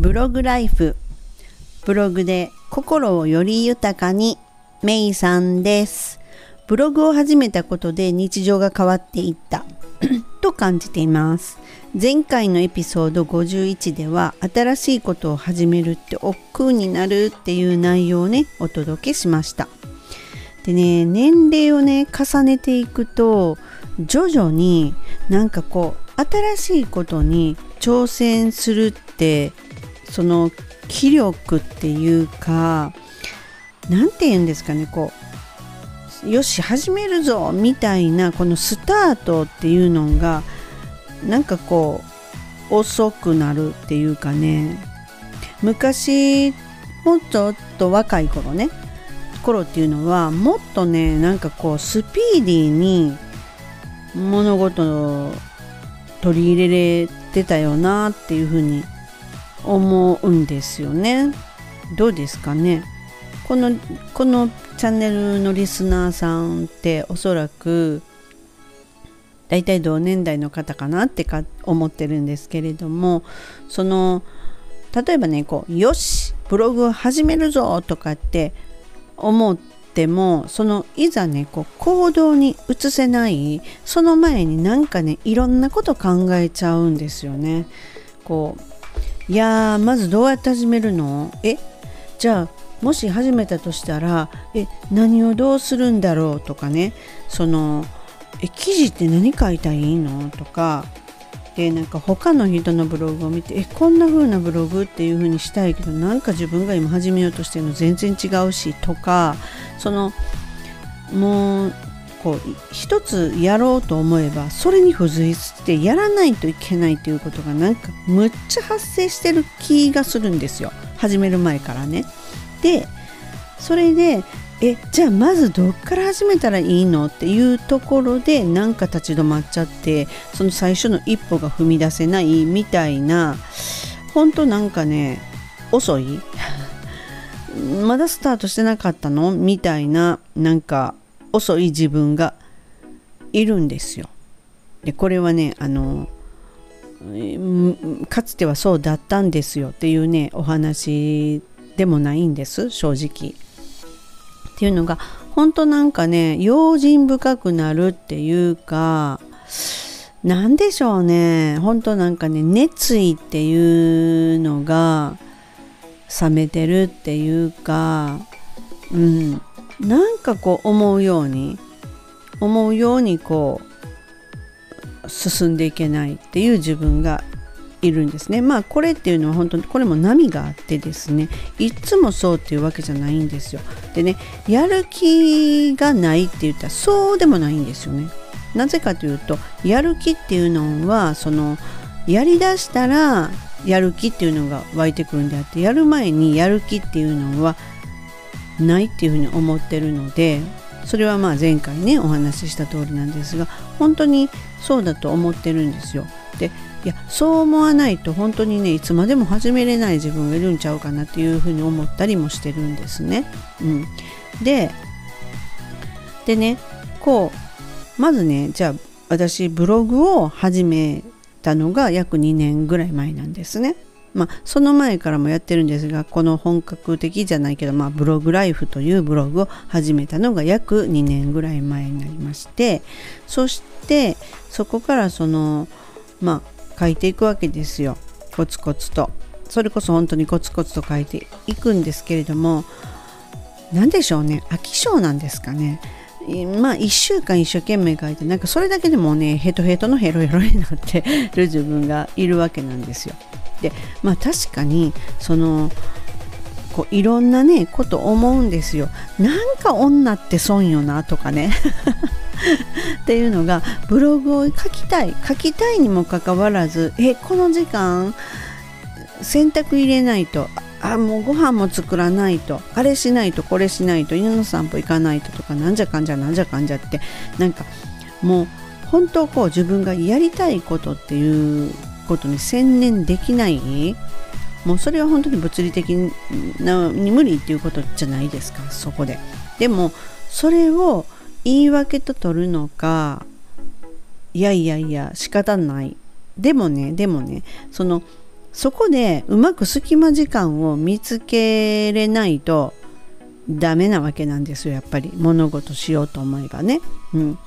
ブログライフ。ブログで心をより豊かにメイさんです。ブログを始めたことで日常が変わっていった。と感じています。前回のエピソード51では新しいことを始めるって億劫になるっていう内容をねお届けしました。でね年齢をね重ねていくと徐々になんかこう新しいことに挑戦するってその気力っていうか何て言うんですかねこうよし始めるぞみたいなこのスタートっていうのがなんかこう遅くなるっていうかね。昔もっとと若い頃ね頃っていうのはもっとねなんかこうスピーディーに物事を取り入れれてたよなっていうふうに思うんですよね。どうですかねこのこのチャンネルのリスナーさんっておそらく大体同年代の方かなってか思ってるんですけれどもその例えばねこうよしブログ始めるぞとかって思ってもそのいざねこう行動に移せないその前になんかねいろんなこと考えちゃうんですよね。こういやまずどうやって始めるの？え？じゃあもし始めたとしたらえ何をどうするんだろうとかね。そのえ記事って何書いたらいいの？とか。でなんか他の人のブログを見てえこんな風なブログっていう風にしたいけどなんか自分が今始めようとしてるの全然違うしとか。そのもうこう一つやろうと思えばそれに付随してやらないといけないということがなんかむっちゃ発生してる気がするんですよ。始める前からね。でそれでえじゃあまずどっから始めたらいいのっていうところでなんか立ち止まっちゃってその最初の一歩が踏み出せないみたいな本当なんかね遅い？まだスタートしてなかったの？みたいななんか遅い自分がいるんですよ。でこれはねあのかつてはそうだったんですよっていうねお話でもないんです正直。っていうのが本当なんかね用心深くなるっていうか何でしょうね本当なんかね熱意っていうのが冷めてるっていうかうんなんかこう思うように思うようにこう進んでいけないっていう自分がいるんですね。まあこれっていうのは本当にこれも波があってですねいつもそうっていうわけじゃないんですよ。でねやる気がないって言ったらそうでもないんですよね。なぜかというとやる気っていうのはそのやりだしたらやる気っていうのが湧いてくるんであってやる前にやる気っていうのはないっていうふうに思ってるのでそれはまあ前回ねお話しした通りなんですが本当にそうだと思ってるんですよ。でいやそう思わないと本当にねいつまでも始めれない自分がいるんちゃうかなっていうふうに思ったりもしてるんですね。うん、ででねこうまずねじゃあ私ブログを始めたのが約2年ぐらい前なんですね。まあ、その前からもやってるんですがこの本格的じゃないけど、まあ、ブログライフというブログを始めたのが約2年ぐらい前になりましてそしてそこからそのまあ書いていくわけですよ。コツコツと。それこそ本当にコツコツと書いていくんですけれども何でしょうね。飽き性なんですかね。まあ1週間一生懸命書いてなんかそれだけでもねヘトヘトのヘロヘロになってる自分がいるわけなんですよ。でまあ確かにそのこういろんなねこと思うんですよ。なんか女って損よなとかね。っていうのがブログを書きたい。書きたいにもかかわらずえこの時間洗濯入れないと。あもうご飯も作らないと。あれしないとこれしないと。犬の散歩行かないととかなんじゃかんじゃなんじゃかんじゃって。なんかもう本当こう自分がやりたいことっていうことに専念できない？もうそれは本当に物理的に無理っていうことじゃないですかそこで。でもそれを言い訳と取るのかいやいやいや仕方ない。でもねでもねそのそこでうまく隙間時間を見つけれないとダメなわけなんですよやっぱり。物事しようと思えばね。うん。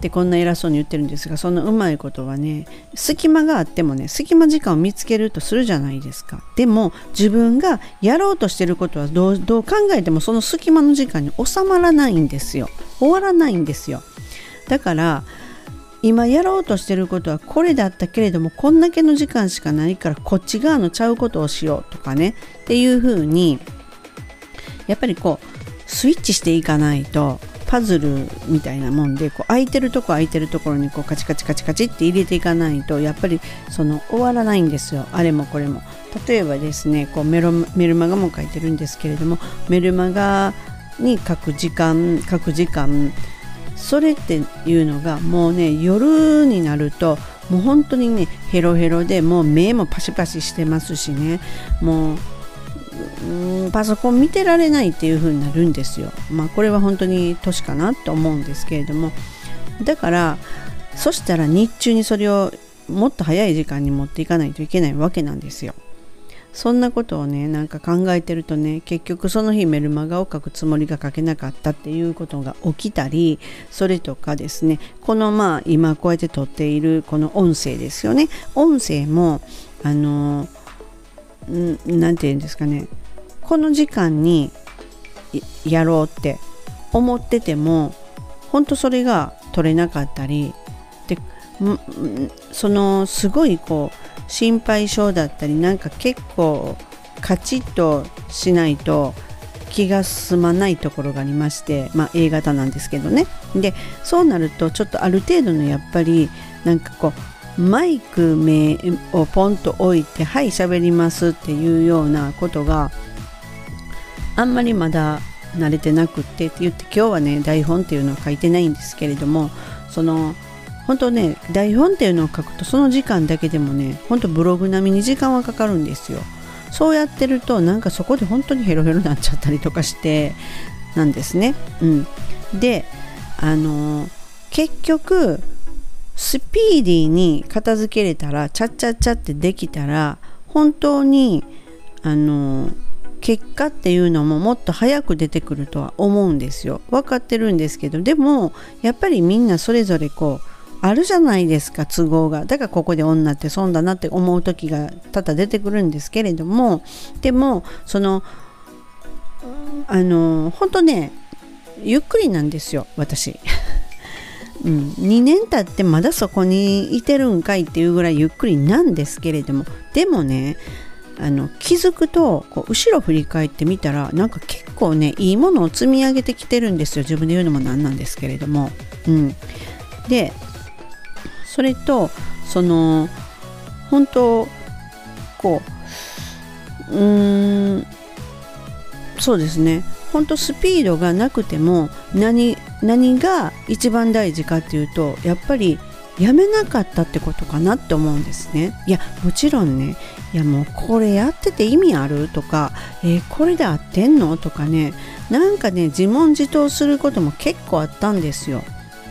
でこんな偉そうに言ってるんですがそのうまいことはね隙間があってもね隙間時間を見つけるとするじゃないですか。でも自分がやろうとしてることはどうどう考えてもその隙間の時間に収まらないんですよ。終わらないんですよ。だから今やろうとしてることはこれだったけれどもこんだけの時間しかないからこっち側のちゃうことをしようとかねっていうふうにやっぱりこうスイッチしていかないとパズルみたいなもんでこう空いてるとこ空いてるところにこうカチカチカチカチって入れていかないとやっぱりその終わらないんですよ。あれもこれも。例えばですねこうメロメルマガも書いてるんですけれどもメルマガに書く時間書く時間それっていうのがもうね夜になるともう本当にねヘロヘロでもう目もパシパシしてますしね。もううんパソコン見てられないっていう風になるんですよ。まあこれは本当に年かなと思うんですけれどもだからそしたら日中にそれをもっと早い時間に持っていかないといけないわけなんですよ。そんなことをねなんか考えてるとね結局その日メルマガを書くつもりが書けなかったっていうことが起きたりそれとかですねこのまあ今こうやって撮っているこの音声ですよね音声もあの何て言うんですかね。この時間にやろうって思ってても本当それが取れなかったりでそのすごいこう心配性だったりなんか結構カチッとしないと気が済まないところがありまして、まあ、A 型なんですけどね。でそうなるとちょっとある程度のやっぱりなんかこうマイク名をポンと置いて「はい喋ります」っていうようなことがあんまりまだ慣れてなくってって言って今日はね台本っていうのを書いてないんですけれどもその本当ね台本っていうのを書くとその時間だけでもね本当ブログ並みに時間はかかるんですよ。そうやってるとなんかそこで本当にヘロヘロになっちゃったりとかしてなんですね。うん。であの結局スピーディーに片付けれたらチャッチャッチャってできたら本当にあの結果っていうのももっと早く出てくるとは思うんですよ分かってるんですけどでもやっぱりみんなそれぞれこうあるじゃないですか都合がだからここで女って損だなって思う時が多々出てくるんですけれどもでもそのあの本当ねゆっくりなんですよ私。うん、2年経ってまだそこにいてるんかいっていうぐらいゆっくりなんですけれどもでもねあの気づくとこう後ろ振り返ってみたらなんか結構ねいいものを積み上げてきてるんですよ。自分で言うのもなんなんですけれども。うん、でそれとその本当こううーんそうですね。本当スピードがなくても何何が一番大事かっていうとやっぱりやめなかったってことかなって思うんですね。いやもちろんねいやもうこれやってて意味あるとか、えー、これで合ってんのとかねなんかね自問自答することも結構あったんですよ。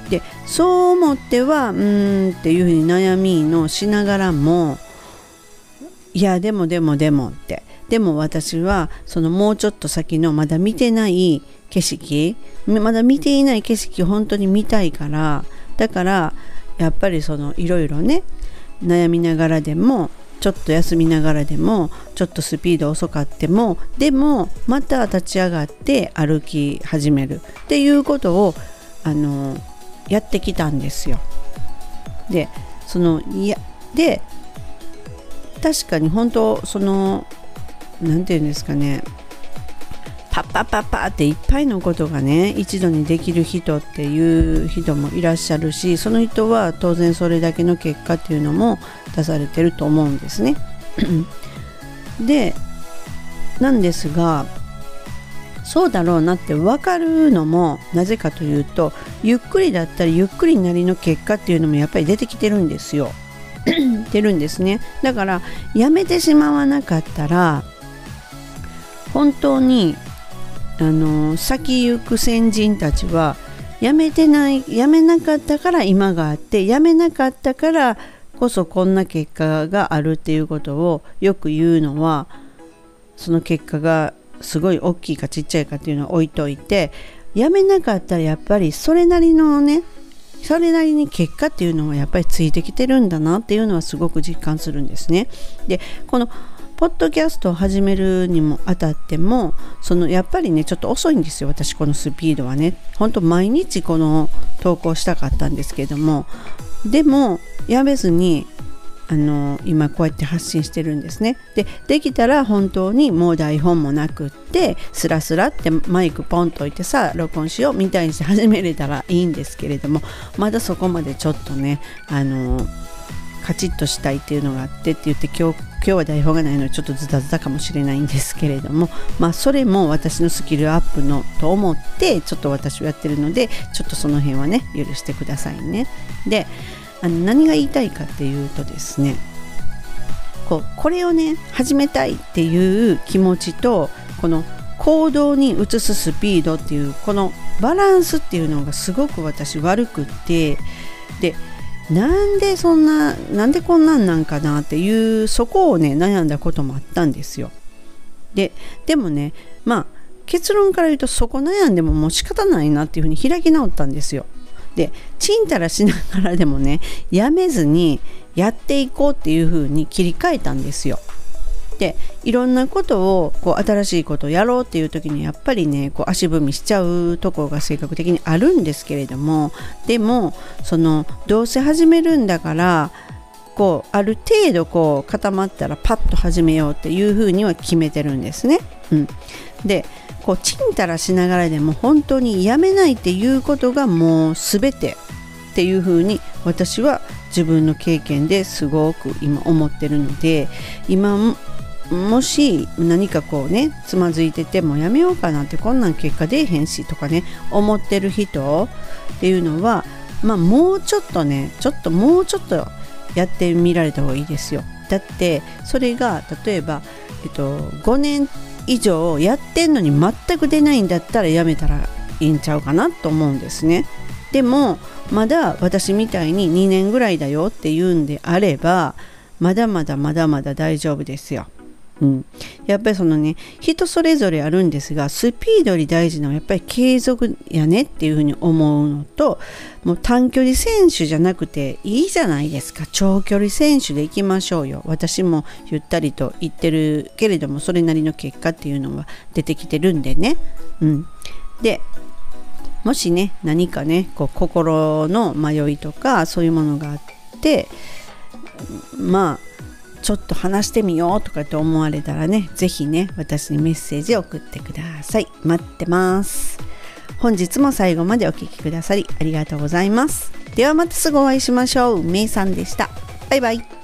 でそう思ってはうーんっていうふうに悩みのしながらもいやでもでもでもってでも私はそのもうちょっと先のまだ見てない景色まだ見ていない景色本当に見たいからだからやっぱりそのいろいろね悩みながらでもちょっと休みながらでもちょっとスピード遅かってもでもまた立ち上がって歩き始めるっていうことをあのやってきたんですよ。でそのいやで確かに本当その何て言うんですかねパッパッパッパッっていっぱいのことがね一度にできる人っていう人もいらっしゃるしその人は当然それだけの結果っていうのも出されてると思うんですね。でなんですがそうだろうなって分かるのもなぜかというとゆっくりだったらゆっくりなりの結果っていうのもやっぱり出てきてるんですよ。出るんですねだからやめてしまわなかったら本当にあの先行く先人たちはやめてないやめなかったから今があってやめなかったからこそこんな結果があるっていうことをよく言うのはその結果がすごい大きいかちっちゃいかっていうのを置いといてやめなかったらやっぱりそれなりのねそれなりに結果っていうのはやっぱりついてきてるんだなっていうのはすごく実感するんですね。でこのポッドキャストを始めるにもあたってもそのやっぱりねちょっと遅いんですよ私このスピードはね。ほんと毎日この投稿したかったんですけども。でもやめずにあの今こうやって発信してるんですね。でできたら本当にもう台本もなくってスラスラってマイクポンと置いてさ録音しようみたいにして始めれたらいいんですけれどもまだそこまでちょっとねあのカチッとしたいっていうのがあってって言って今日今日は台本がないのでちょっとズタズタかもしれないんですけれどもまあそれも私のスキルアップのと思ってちょっと私はやってるのでちょっとその辺はね許してくださいね。であの何が言いたいかっていうとですねこうこれをね始めたいっていう気持ちとこの行動に移すスピードっていうこのバランスっていうのがすごく私悪くってでなんでそんななんでこんなんなんかなっていうそこをね悩んだこともあったんですよ。ででもねまあ結論から言うとそこ悩んでももう仕方ないなっていうふうに開き直ったんですよ。でちんたらしながらでもねやめずにやっていこうっていうふうに切り替えたんですよ。でいろんなことをこう新しいことをやろうっていう時にやっぱりねこう足踏みしちゃうとこが性格的にあるんですけれどもでもそのどうせ始めるんだからこうある程度こう固まったらパッと始めようっていうふうには決めてるんですね。うん、でこうちんたらしながらでも本当にやめないっていうことがもう全てっていうふうに私は自分の経験ですごく今思ってるので今もし何かこうねつまずいててもやめようかなってこんなん結果出えへんしとかね思ってる人っていうのはまあもうちょっとねちょっともうちょっとやってみられた方がいいですよだってそれが例えば、えっと、5年以上やってんのに全く出ないんだったらやめたらいいんちゃうかなと思うんですね。でもまだ私みたいに2年ぐらいだよっていうんであればまだまだまだまだ大丈夫ですよ。うん、やっぱりそのね人それぞれあるんですがスピードより大事なのはやっぱり継続やねっていうふうに思うのともう短距離選手じゃなくていいじゃないですか。長距離選手で行きましょうよ。私もゆったりと言ってるけれどもそれなりの結果っていうのは出てきてるんでね、うん、でもしね何かねこう心の迷いとかそういうものがあってまあちょっと話してみようとかって思われたらね、是非ね、私にメッセージを送ってください。待ってます。本日も最後までお聴きくださりありがとうございます。ではまたすぐお会いしましょう。めいさんでした。バイバイ。